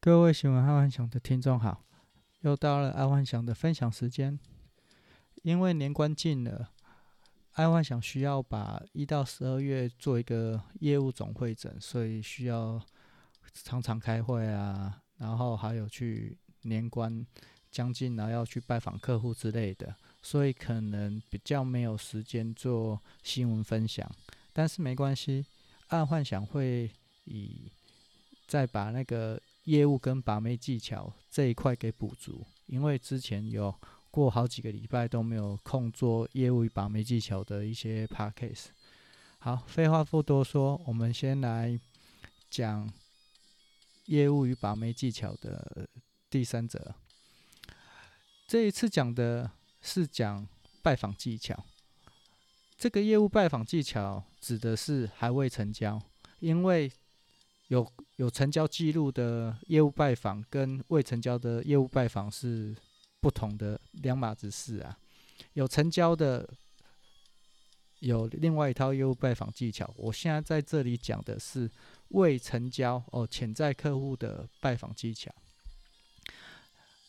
各位喜欢爱幻想的听众好，又到了爱幻想的分享时间。因为年关近了，爱幻想需要把一到十二月做一个业务总会诊，所以需要常常开会啊，然后还有去年关将近了要去拜访客户之类的，所以可能比较没有时间做新闻分享。但是没关系，爱幻想会以再把那个。业务跟把妹技巧这一块给补足，因为之前有过好几个礼拜都没有空做业务与把妹技巧的一些 podcast。好，废话不多说，我们先来讲业务与把妹技巧的第三则。这一次讲的是讲拜访技巧。这个业务拜访技巧指的是还未成交，因为有有成交记录的业务拜访跟未成交的业务拜访是不同的两码子事啊。有成交的有另外一套业务拜访技巧。我现在在这里讲的是未成交哦，潜在客户的拜访技巧。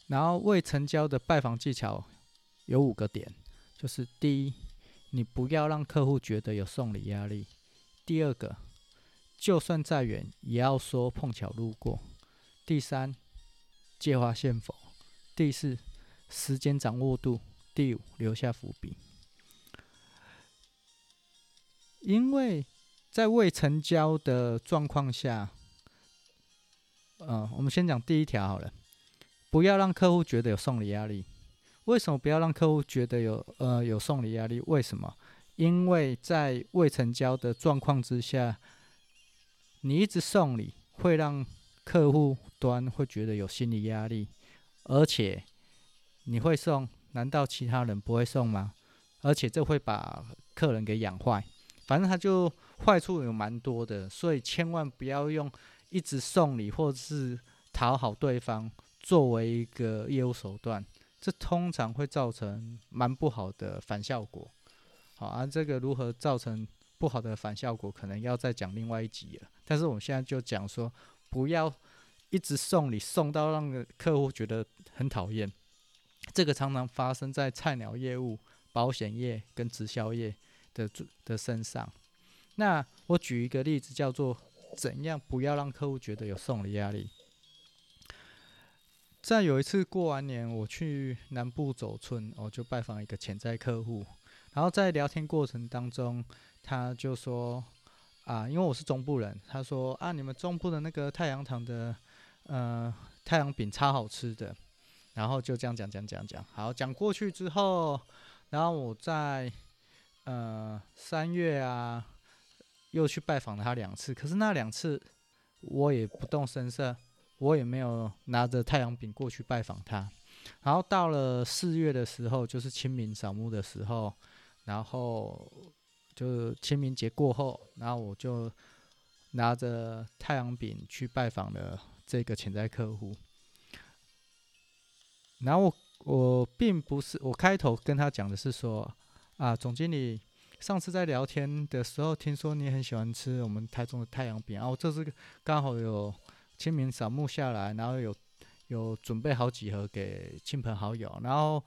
然后未成交的拜访技巧有五个点，就是第一，你不要让客户觉得有送礼压力；第二个。就算再远，也要说碰巧路过。第三，借花献佛。第四，时间掌握度。第五，留下伏笔。因为在未成交的状况下，呃，我们先讲第一条好了，不要让客户觉得有送礼压力。为什么不要让客户觉得有呃有送礼压力？为什么？因为在未成交的状况之下。你一直送礼，会让客户端会觉得有心理压力，而且你会送，难道其他人不会送吗？而且这会把客人给养坏，反正他就坏处有蛮多的，所以千万不要用一直送礼或者是讨好对方作为一个业务手段，这通常会造成蛮不好的反效果。好，啊、这个如何造成不好的反效果，可能要再讲另外一集了。但是我们现在就讲说，不要一直送礼，送到让客户觉得很讨厌。这个常常发生在菜鸟业务、保险业跟直销业的的身上。那我举一个例子，叫做怎样不要让客户觉得有送礼压力。在有一次过完年，我去南部走村，我就拜访一个潜在客户，然后在聊天过程当中，他就说。啊，因为我是中部人，他说啊，你们中部的那个太阳堂的，呃，太阳饼超好吃的，然后就这样讲讲讲讲，好，讲过去之后，然后我在呃三月啊，又去拜访了他两次，可是那两次我也不动声色，我也没有拿着太阳饼过去拜访他，然后到了四月的时候，就是清明扫墓的时候，然后。就清明节过后，然后我就拿着太阳饼去拜访了这个潜在客户。然后我我并不是我开头跟他讲的是说啊，总经理，上次在聊天的时候听说你很喜欢吃我们台中的太阳饼，然后这次刚好有清明扫墓下来，然后有有准备好几盒给亲朋好友，然后。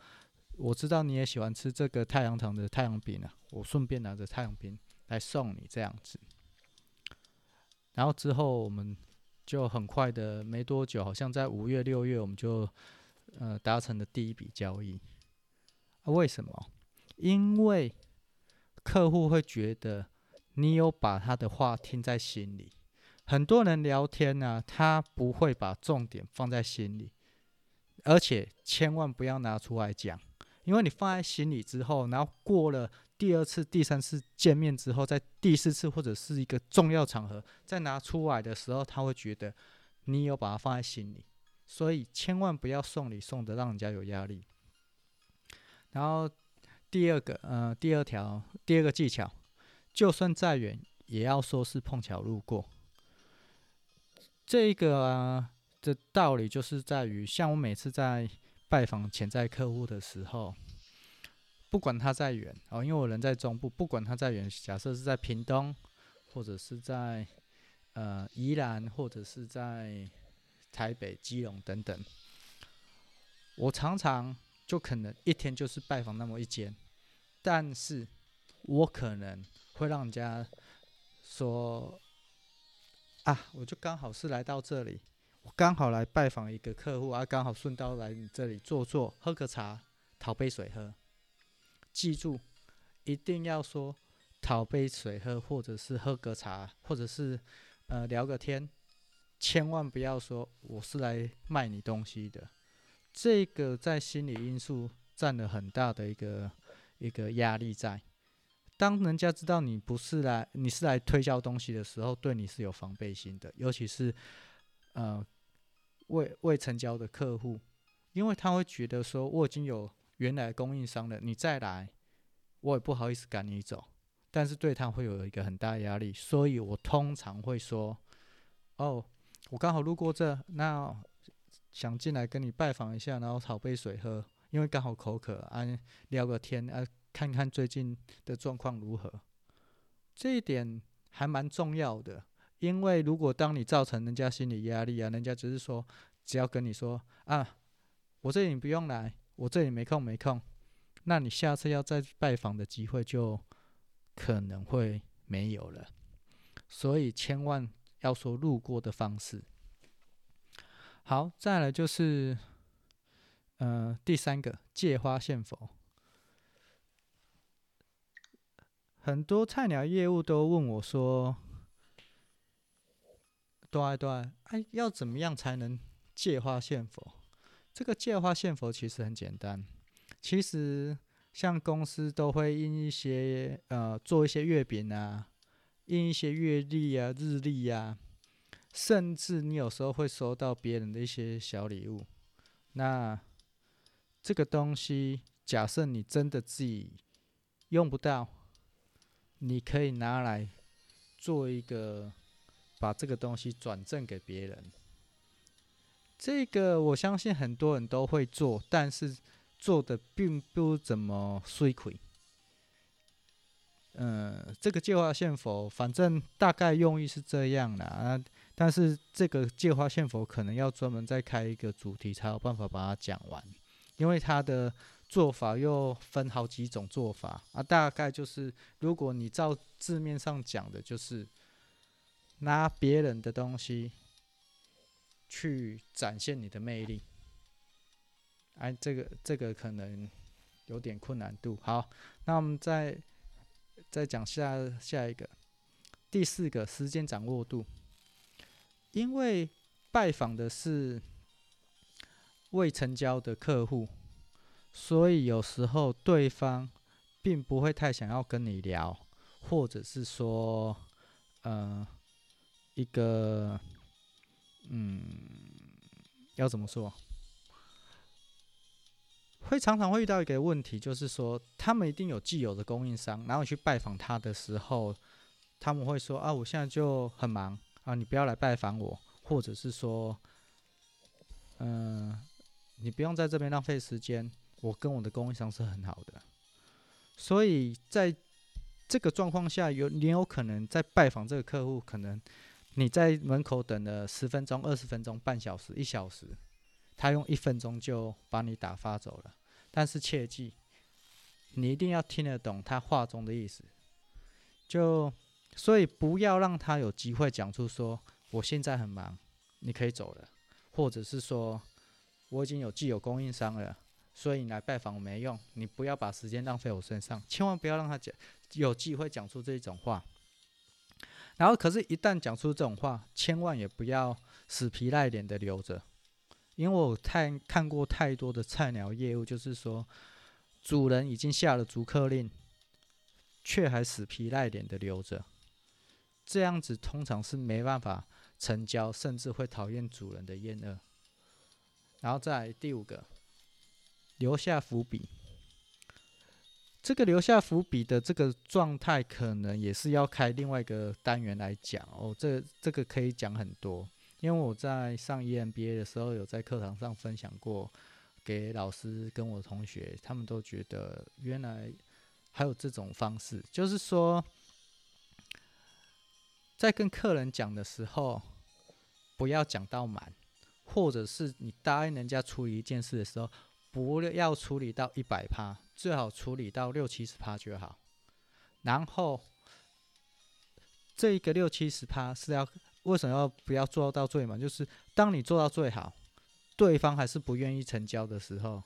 我知道你也喜欢吃这个太阳糖的太阳饼啊，我顺便拿着太阳饼来送你这样子。然后之后我们就很快的，没多久，好像在五月六月，我们就呃达成了第一笔交易。为什么？因为客户会觉得你有把他的话听在心里。很多人聊天呢，他不会把重点放在心里，而且千万不要拿出来讲。因为你放在心里之后，然后过了第二次、第三次见面之后，在第四次或者是一个重要场合再拿出来的时候，他会觉得你有把它放在心里，所以千万不要送礼送得让人家有压力。然后第二个，呃，第二条，第二个技巧，就算再远，也要说是碰巧路过。这个啊的道理就是在于，像我每次在。拜访潜在客户的时候，不管他再远哦，因为我人在中部，不管他再远，假设是在屏东，或者是在呃宜兰，或者是在台北、基隆等等。我常常就可能一天就是拜访那么一间，但是我可能会让人家说啊，我就刚好是来到这里，我刚好来拜访一个客户啊，刚好顺道来你这里坐坐，喝个茶，讨杯水喝。记住，一定要说讨杯水喝，或者是喝个茶，或者是呃聊个天，千万不要说我是来卖你东西的。这个在心理因素占了很大的一个一个压力在。当人家知道你不是来你是来推销东西的时候，对你是有防备心的，尤其是呃未未成交的客户，因为他会觉得说我已经有原来供应商了，你再来我也不好意思赶你走，但是对他会有一个很大压力，所以我通常会说哦，我刚好路过这那。想进来跟你拜访一下，然后讨杯水喝，因为刚好口渴啊，聊个天啊，看看最近的状况如何。这一点还蛮重要的，因为如果当你造成人家心理压力啊，人家只是说只要跟你说啊，我这里不用来，我这里没空没空，那你下次要再拜访的机会就可能会没有了。所以千万要说路过的方式。好，再来就是，呃，第三个借花献佛。很多菜鸟业务都问我说：“对对，哎，要怎么样才能借花献佛？”这个借花献佛其实很简单，其实像公司都会印一些呃，做一些月饼啊，印一些月历啊、日历啊。甚至你有时候会收到别人的一些小礼物，那这个东西，假设你真的自己用不到，你可以拿来做一个，把这个东西转赠给别人。这个我相信很多人都会做，但是做的并不怎么水亏。嗯，这个借花献佛，反正大概用意是这样的啊。但是这个借花献佛可能要专门再开一个主题才有办法把它讲完，因为它的做法又分好几种做法啊。大概就是，如果你照字面上讲的，就是拿别人的东西去展现你的魅力。哎，这个这个可能有点困难度。好，那我们再再讲下下一个，第四个时间掌握度。因为拜访的是未成交的客户，所以有时候对方并不会太想要跟你聊，或者是说，呃，一个，嗯，要怎么说？会常常会遇到一个问题，就是说他们一定有既有的供应商，然后去拜访他的时候，他们会说啊，我现在就很忙。啊，你不要来拜访我，或者是说，嗯、你不用在这边浪费时间。我跟我的供应商是很好的，所以在这个状况下，有你有可能在拜访这个客户，可能你在门口等了十分钟、二十分钟、半小时、一小时，他用一分钟就把你打发走了。但是切记，你一定要听得懂他话中的意思，就。所以不要让他有机会讲出说我现在很忙，你可以走了，或者是说我已经有既有供应商了，所以你来拜访我没用，你不要把时间浪费我身上，千万不要让他讲有机会讲出这种话。然后，可是，一旦讲出这种话，千万也不要死皮赖脸的留着，因为我太看过太多的菜鸟业务，就是说主人已经下了逐客令，却还死皮赖脸的留着。这样子通常是没办法成交，甚至会讨厌主人的厌恶。然后再来第五个，留下伏笔。这个留下伏笔的这个状态，可能也是要开另外一个单元来讲哦。这这个可以讲很多，因为我在上 EMBA 的时候，有在课堂上分享过，给老师跟我同学，他们都觉得原来还有这种方式，就是说。在跟客人讲的时候，不要讲到满，或者是你答应人家处理一件事的时候，不要处理到一百趴，最好处理到六七十趴就好。然后这一个六七十趴是要为什么要不要做到最满？就是当你做到最好，对方还是不愿意成交的时候，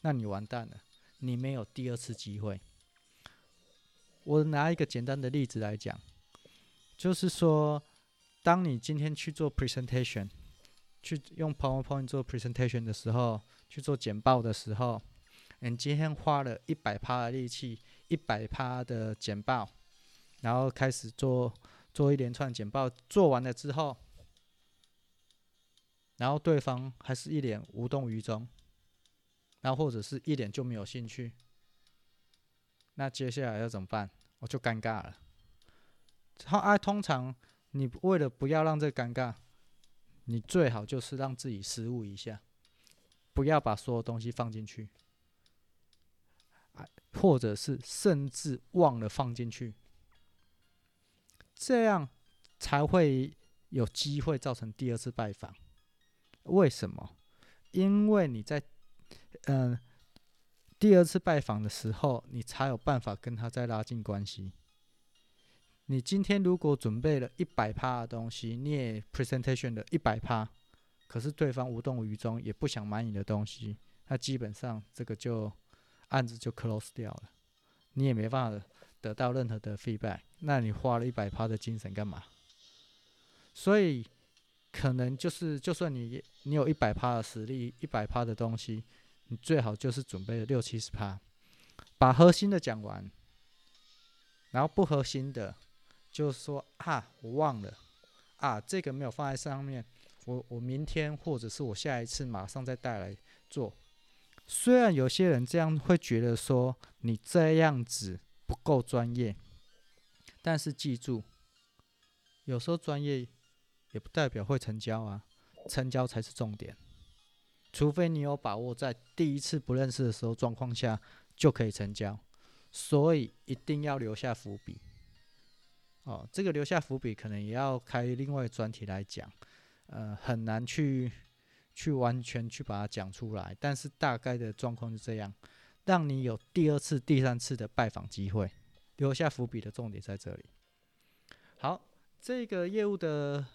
那你完蛋了，你没有第二次机会。我拿一个简单的例子来讲，就是说，当你今天去做 presentation，去用 PowerPoint 做 presentation 的时候，去做简报的时候，你今天花了一百趴的力气，一百趴的简报，然后开始做做一连串简报，做完了之后，然后对方还是一脸无动于衷，然后或者是一脸就没有兴趣，那接下来要怎么办？我就尴尬了。好，啊，通常你为了不要让这尴尬，你最好就是让自己失误一下，不要把所有东西放进去，或者是甚至忘了放进去，这样才会有机会造成第二次拜访。为什么？因为你在嗯。第二次拜访的时候，你才有办法跟他再拉近关系。你今天如果准备了一百趴的东西，你也 presentation 的一百趴，可是对方无动于衷，也不想买你的东西，那基本上这个就案子就 close 掉了，你也没办法得到任何的 feedback。那你花了一百趴的精神干嘛？所以可能就是，就算你你有一百趴的实力，一百趴的东西。你最好就是准备六七十趴，把核心的讲完，然后不核心的，就是说啊，我忘了，啊，这个没有放在上面，我我明天或者是我下一次马上再带来做。虽然有些人这样会觉得说你这样子不够专业，但是记住，有时候专业也不代表会成交啊，成交才是重点。除非你有把握在第一次不认识的时候状况下就可以成交，所以一定要留下伏笔。哦，这个留下伏笔可能也要开另外专题来讲，呃，很难去去完全去把它讲出来。但是大概的状况是这样，让你有第二次、第三次的拜访机会，留下伏笔的重点在这里。好，这个业务的。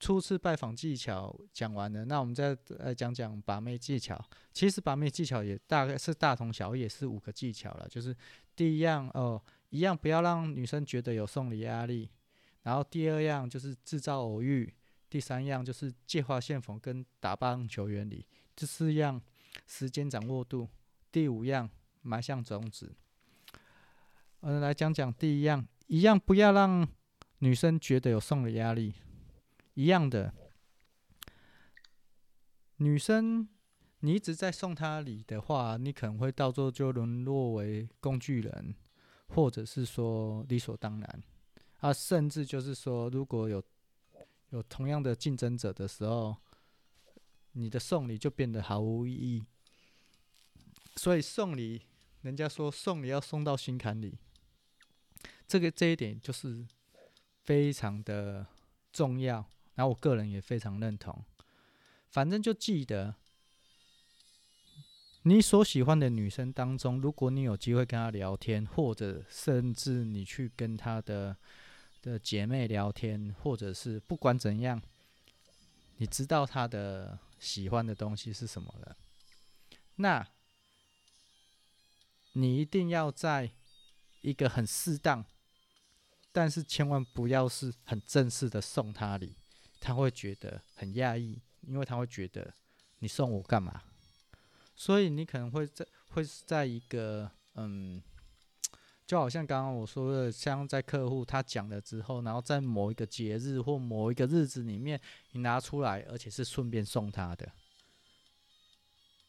初次拜访技巧讲完了，那我们再来讲讲把妹技巧。其实把妹技巧也大概是大同小异，也是五个技巧了。就是第一样哦，一样不要让女生觉得有送礼压力。然后第二样就是制造偶遇。第三样就是借花献佛跟打棒球原理。第四样时间掌握度。第五样埋下种子。嗯，来讲讲第一样，一样不要让女生觉得有送礼压力。一样的，女生，你一直在送她礼的话，你可能会到时候就沦落为工具人，或者是说理所当然啊，甚至就是说，如果有有同样的竞争者的时候，你的送礼就变得毫无意义。所以送礼，人家说送礼要送到心坎里，这个这一点就是非常的重要。然后我个人也非常认同，反正就记得，你所喜欢的女生当中，如果你有机会跟她聊天，或者甚至你去跟她的的姐妹聊天，或者是不管怎样，你知道她的喜欢的东西是什么了，那你一定要在一个很适当，但是千万不要是很正式的送她礼。他会觉得很压抑，因为他会觉得你送我干嘛？所以你可能会在会是在一个嗯，就好像刚刚我说的，像在客户他讲了之后，然后在某一个节日或某一个日子里面，你拿出来，而且是顺便送他的。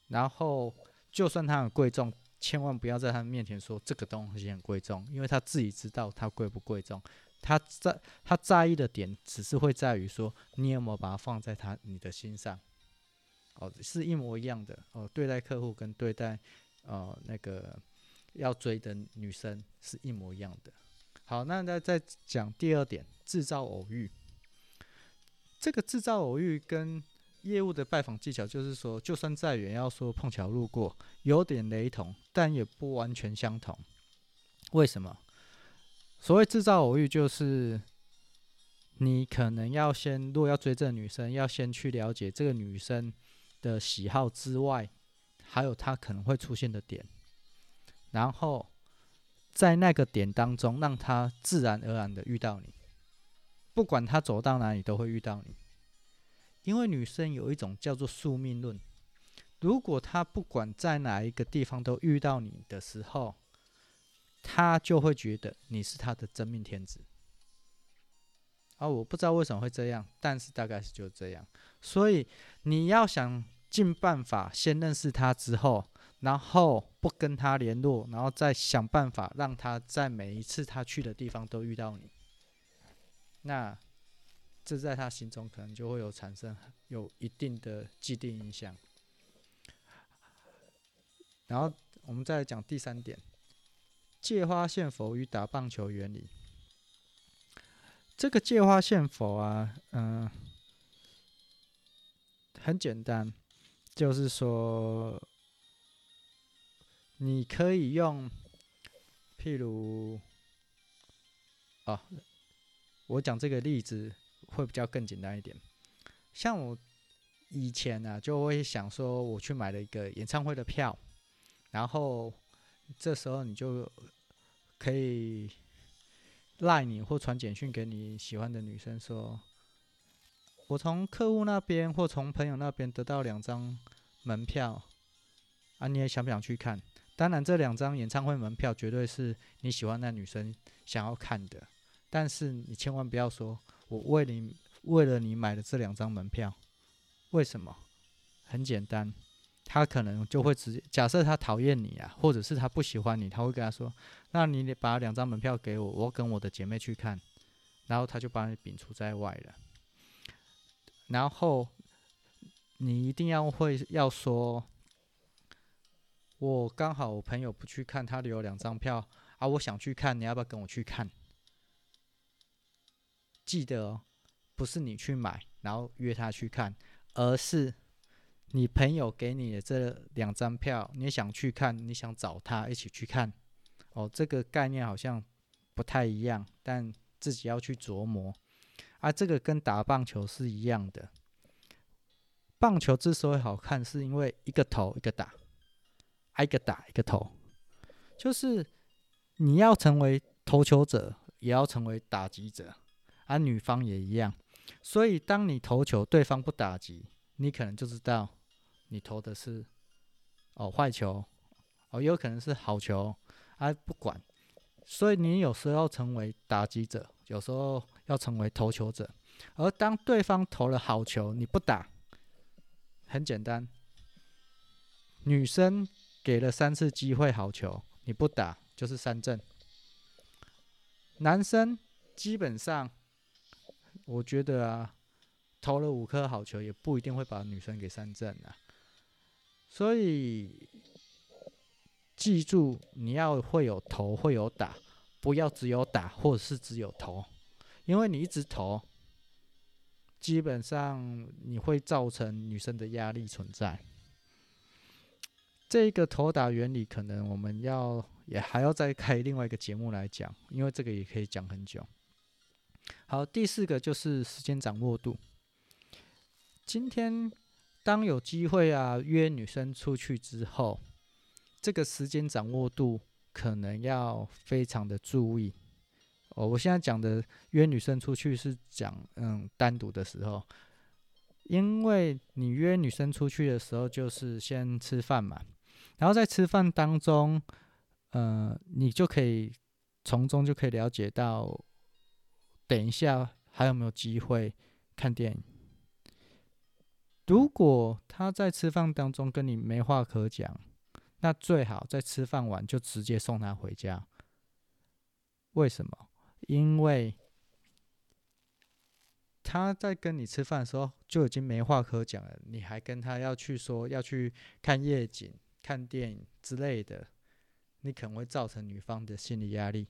然后就算他很贵重，千万不要在他面前说这个东西很贵重，因为他自己知道它贵不贵重。他在他在意的点，只是会在于说，你有没有把它放在他你的心上，哦，是一模一样的哦。对待客户跟对待呃那个要追的女生是一模一样的。好，那再再讲第二点，制造偶遇。这个制造偶遇跟业务的拜访技巧就是说，就算再远，要说碰巧路过，有点雷同，但也不完全相同。为什么？所谓制造偶遇，就是你可能要先，如果要追这个女生，要先去了解这个女生的喜好之外，还有她可能会出现的点，然后在那个点当中，让他自然而然的遇到你，不管他走到哪里都会遇到你。因为女生有一种叫做宿命论，如果她不管在哪一个地方都遇到你的时候，她就会觉得你是她的真命天子。啊，我不知道为什么会这样，但是大概是就这样。所以你要想尽办法先认识她之后，然后不跟他联络，然后再想办法让他在每一次他去的地方都遇到你。那。这在他心中可能就会有产生有一定的既定影响。然后我们再来讲第三点，借花献佛与打棒球原理。这个借花献佛啊，嗯、很简单，就是说，你可以用，譬如，啊，我讲这个例子。会比较更简单一点，像我以前呢、啊，就会想说，我去买了一个演唱会的票，然后这时候你就可以赖你或传简讯给你喜欢的女生说，我从客户那边或从朋友那边得到两张门票，啊，你也想不想去看？当然，这两张演唱会门票绝对是你喜欢那女生想要看的，但是你千万不要说。我为你为了你买了这两张门票，为什么？很简单，他可能就会直接假设他讨厌你啊，或者是他不喜欢你，他会跟他说：“那你得把两张门票给我，我跟我的姐妹去看。”然后他就把你摒除在外了。然后你一定要会要说：“我刚好我朋友不去看，他留两张票啊，我想去看，你要不要跟我去看？”记得，不是你去买，然后约他去看，而是你朋友给你的这两张票，你想去看，你想找他一起去看。哦，这个概念好像不太一样，但自己要去琢磨。啊，这个跟打棒球是一样的。棒球之所以好看，是因为一个投一个打，挨个打一个投，就是你要成为投球者，也要成为打击者。而、女方也一样，所以当你投球，对方不打击，你可能就知道你投的是哦坏球，哦也有可能是好球，啊不管，所以你有时候成为打击者，有时候要成为投球者。而当对方投了好球，你不打，很简单，女生给了三次机会好球，你不打就是三振。男生基本上。我觉得啊，投了五颗好球也不一定会把女生给三振啊，所以记住你要会有投会有打，不要只有打或者是只有投，因为你一直投，基本上你会造成女生的压力存在。这个投打原理可能我们要也还要再开另外一个节目来讲，因为这个也可以讲很久。好，第四个就是时间掌握度。今天当有机会啊约女生出去之后，这个时间掌握度可能要非常的注意。哦，我现在讲的约女生出去是讲嗯单独的时候，因为你约女生出去的时候就是先吃饭嘛，然后在吃饭当中，呃，你就可以从中就可以了解到。等一下，还有没有机会看电影？如果他在吃饭当中跟你没话可讲，那最好在吃饭完就直接送他回家。为什么？因为他在跟你吃饭的时候就已经没话可讲了，你还跟他要去说要去看夜景、看电影之类的，你可能会造成女方的心理压力。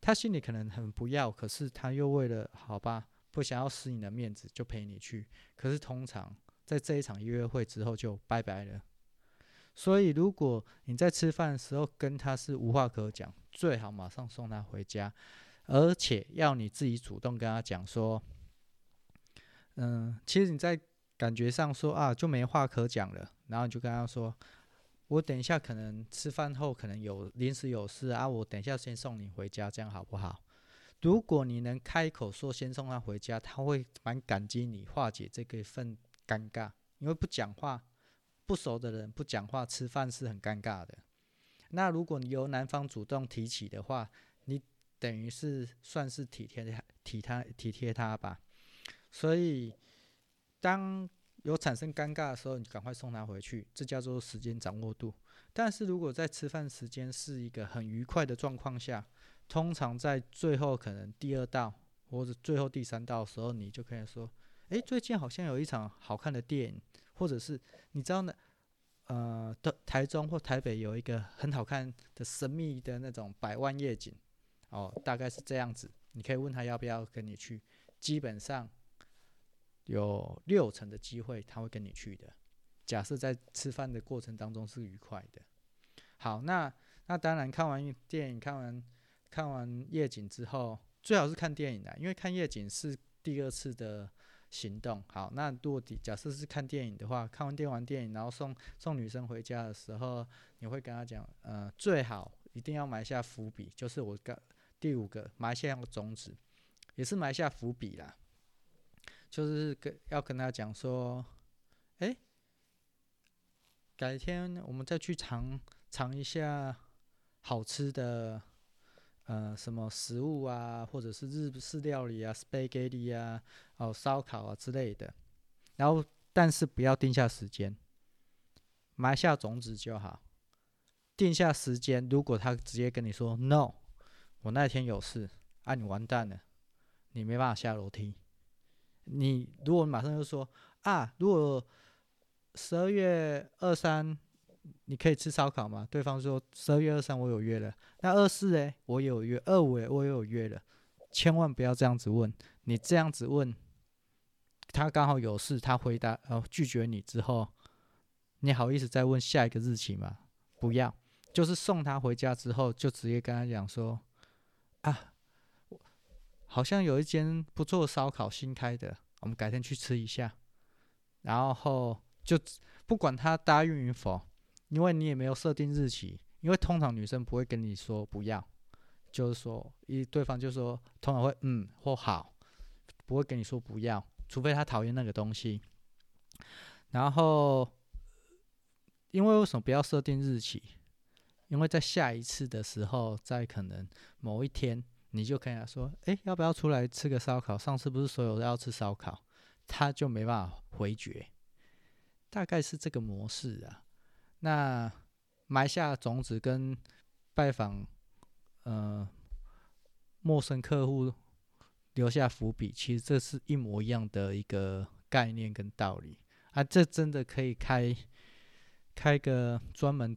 他心里可能很不要，可是他又为了好吧，不想要失你的面子，就陪你去。可是通常在这一场约会之后就拜拜了。所以，如果你在吃饭的时候跟他是无话可讲，最好马上送他回家，而且要你自己主动跟他讲说，嗯，其实你在感觉上说啊就没话可讲了，然后你就跟他说，我等一下可能吃饭后可能有临时有事啊，我等一下先送你回家，这样好不好？如果你能开口说先送他回家，他会蛮感激你化解这个份尴尬，因为不讲话。不熟的人不讲话，吃饭是很尴尬的。那如果你由男方主动提起的话，你等于是算是体贴他、体他、体贴他吧。所以，当有产生尴尬的时候，你赶快送他回去，这叫做时间掌握度。但是如果在吃饭时间是一个很愉快的状况下，通常在最后可能第二道或者最后第三道的时候，你就可以说：“诶，最近好像有一场好看的电影。”或者是你知道呢？呃，的台中或台北有一个很好看的神秘的那种百万夜景，哦，大概是这样子。你可以问他要不要跟你去，基本上有六成的机会他会跟你去的。假设在吃饭的过程当中是愉快的。好，那那当然看完电影，看完看完夜景之后，最好是看电影的，因为看夜景是第二次的。行动好，那如果假设是看电影的话，看完电完电影，然后送送女生回家的时候，你会跟她讲，呃，最好一定要埋下伏笔，就是我刚第五个埋下个种子，也是埋下伏笔啦，就是跟要跟他讲说，哎，改天我们再去尝尝一下好吃的。呃，什么食物啊，或者是日式料理啊，spaghetti 啊，哦，烧烤啊之类的。然后，但是不要定下时间，埋下种子就好。定下时间，如果他直接跟你说 “no”，我那天有事，啊，你完蛋了，你没办法下楼梯。你如果马上就说啊，如果十二月二三。你可以吃烧烤吗？对方说十二月二三我有约了，那二四诶，我也有约，二五诶，我也有约了。千万不要这样子问，你这样子问，他刚好有事，他回答呃拒绝你之后，你好意思再问下一个日期吗？不要，就是送他回家之后，就直接跟他讲说啊，好像有一间不错的烧烤新开的，我们改天去吃一下。然后就不管他答应与否。因为你也没有设定日期，因为通常女生不会跟你说不要，就是说一对方就说通常会嗯或好，不会跟你说不要，除非他讨厌那个东西。然后，因为为什么不要设定日期？因为在下一次的时候，在可能某一天，你就跟他说，哎，要不要出来吃个烧烤？上次不是所有都要吃烧烤，他就没办法回绝，大概是这个模式啊。那埋下种子跟拜访，呃，陌生客户留下伏笔，其实这是一模一样的一个概念跟道理啊！这真的可以开开个专门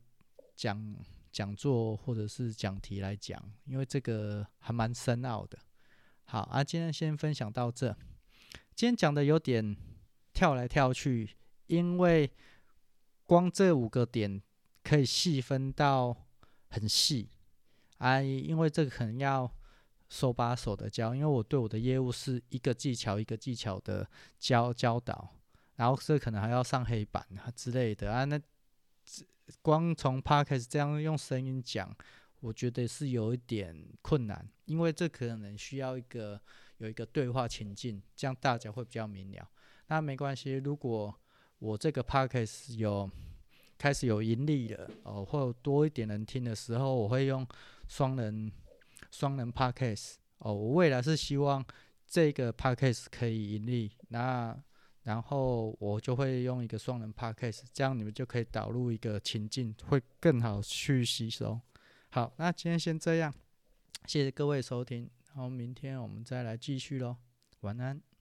讲讲座或者是讲题来讲，因为这个还蛮深奥的。好啊，今天先分享到这。今天讲的有点跳来跳去，因为。光这五个点可以细分到很细啊，因为这个可能要手把手的教，因为我对我的业务是一个技巧一个技巧的教教导，然后这可能还要上黑板啊之类的啊。那光从 Podcast 这样用声音讲，我觉得是有一点困难，因为这可能需要一个有一个对话情境，这样大家会比较明了。那没关系，如果我这个 podcast 有开始有盈利了哦，或多一点人听的时候，我会用双人双人 podcast 哦。我未来是希望这个 podcast 可以盈利，那然后我就会用一个双人 podcast，这样你们就可以导入一个情境，会更好去吸收。好，那今天先这样，谢谢各位收听，然后明天我们再来继续喽，晚安。